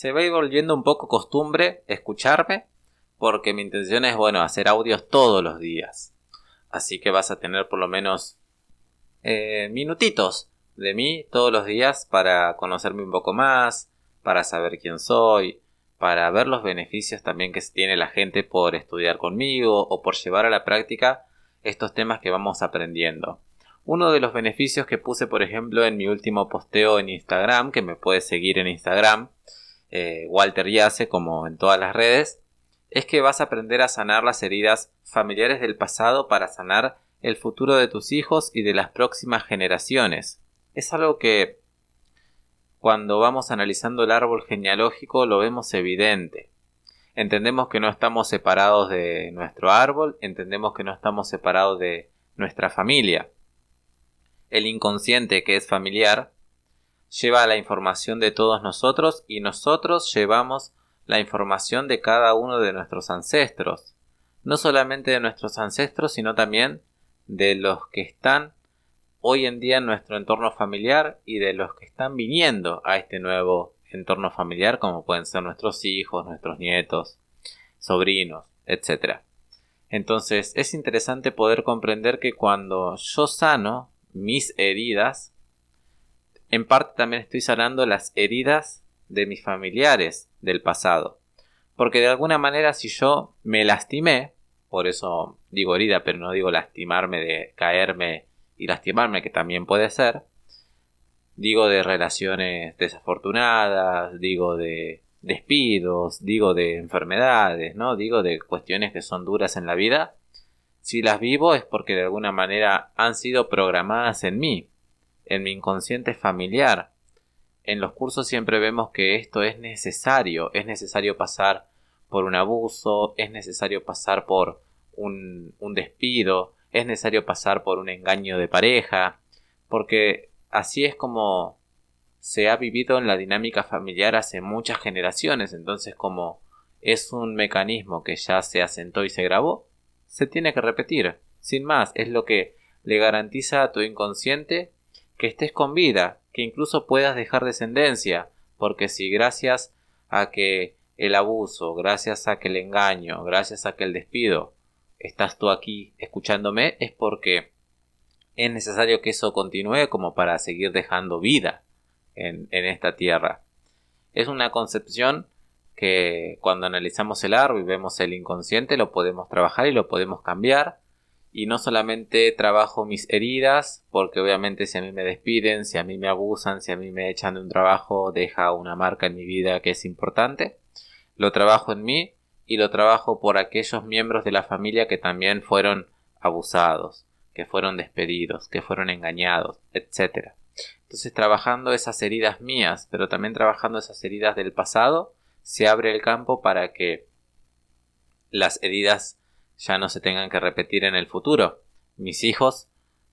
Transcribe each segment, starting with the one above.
se va a ir volviendo un poco costumbre escucharme porque mi intención es, bueno, hacer audios todos los días. Así que vas a tener por lo menos eh, minutitos de mí todos los días para conocerme un poco más, para saber quién soy, para ver los beneficios también que tiene la gente por estudiar conmigo o por llevar a la práctica estos temas que vamos aprendiendo. Uno de los beneficios que puse, por ejemplo, en mi último posteo en Instagram, que me puedes seguir en Instagram, eh, Walter Yace, como en todas las redes, es que vas a aprender a sanar las heridas familiares del pasado para sanar el futuro de tus hijos y de las próximas generaciones. Es algo que cuando vamos analizando el árbol genealógico lo vemos evidente. Entendemos que no estamos separados de nuestro árbol, entendemos que no estamos separados de nuestra familia. El inconsciente que es familiar lleva la información de todos nosotros y nosotros llevamos la información de cada uno de nuestros ancestros. No solamente de nuestros ancestros, sino también de los que están hoy en día en nuestro entorno familiar y de los que están viniendo a este nuevo entorno familiar, como pueden ser nuestros hijos, nuestros nietos, sobrinos, etc. Entonces es interesante poder comprender que cuando yo sano mis heridas, en parte también estoy sanando las heridas de mis familiares del pasado. Porque de alguna manera si yo me lastimé, por eso digo herida, pero no digo lastimarme de caerme y lastimarme, que también puede ser, digo de relaciones desafortunadas, digo de despidos, digo de enfermedades, ¿no? Digo de cuestiones que son duras en la vida. Si las vivo es porque de alguna manera han sido programadas en mí, en mi inconsciente familiar. En los cursos siempre vemos que esto es necesario, es necesario pasar por un abuso, es necesario pasar por un, un despido, es necesario pasar por un engaño de pareja, porque así es como se ha vivido en la dinámica familiar hace muchas generaciones, entonces como es un mecanismo que ya se asentó y se grabó, se tiene que repetir. Sin más, es lo que le garantiza a tu inconsciente que estés con vida, que incluso puedas dejar descendencia, porque si gracias a que el abuso, gracias a que el engaño, gracias a que el despido, estás tú aquí escuchándome, es porque es necesario que eso continúe como para seguir dejando vida en, en esta tierra. Es una concepción que cuando analizamos el árbol y vemos el inconsciente lo podemos trabajar y lo podemos cambiar y no solamente trabajo mis heridas, porque obviamente si a mí me despiden, si a mí me abusan, si a mí me echan de un trabajo, deja una marca en mi vida que es importante. Lo trabajo en mí y lo trabajo por aquellos miembros de la familia que también fueron abusados, que fueron despedidos, que fueron engañados, etc. Entonces trabajando esas heridas mías, pero también trabajando esas heridas del pasado, se abre el campo para que las heridas ya no se tengan que repetir en el futuro. Mis hijos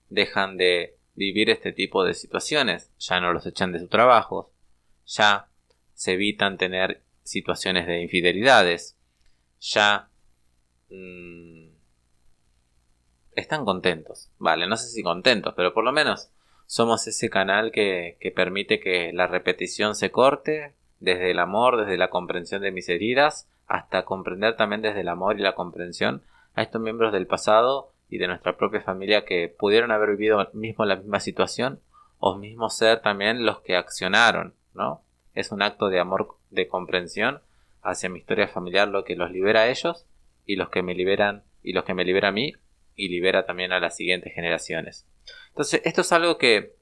dejan de vivir este tipo de situaciones, ya no los echan de su trabajo, ya se evitan tener situaciones de infidelidades, ya mmm, están contentos, vale, no sé si contentos, pero por lo menos somos ese canal que, que permite que la repetición se corte desde el amor, desde la comprensión de mis heridas, hasta comprender también desde el amor y la comprensión a estos miembros del pasado y de nuestra propia familia que pudieron haber vivido mismo la misma situación o mismo ser también los que accionaron, ¿no? Es un acto de amor, de comprensión hacia mi historia familiar lo que los libera a ellos y los que me liberan y los que me libera a mí y libera también a las siguientes generaciones. Entonces, esto es algo que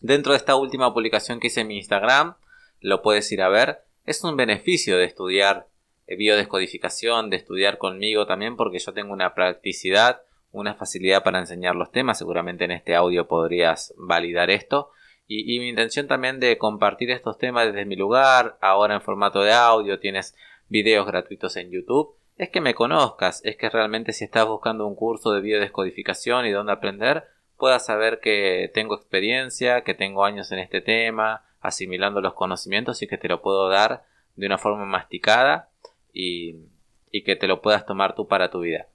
dentro de esta última publicación que hice en mi Instagram, lo puedes ir a ver, es un beneficio de estudiar biodescodificación, de estudiar conmigo también, porque yo tengo una practicidad, una facilidad para enseñar los temas. Seguramente en este audio podrías validar esto. Y, mi intención también de compartir estos temas desde mi lugar, ahora en formato de audio, tienes videos gratuitos en YouTube, es que me conozcas, es que realmente si estás buscando un curso de biodescodificación y dónde aprender, puedas saber que tengo experiencia, que tengo años en este tema, asimilando los conocimientos y que te lo puedo dar de una forma masticada y, que te lo puedas tomar tú para tu vida.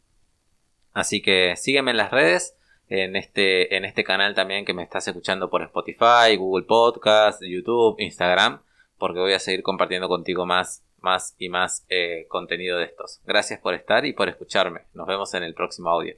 Así que sígueme en las redes, en este, en este canal también que me estás escuchando por Spotify, Google Podcast, YouTube, Instagram. porque voy a seguir compartiendo contigo más, más y más eh, contenido de estos. Gracias por estar y por escucharme. Nos vemos en el próximo audio.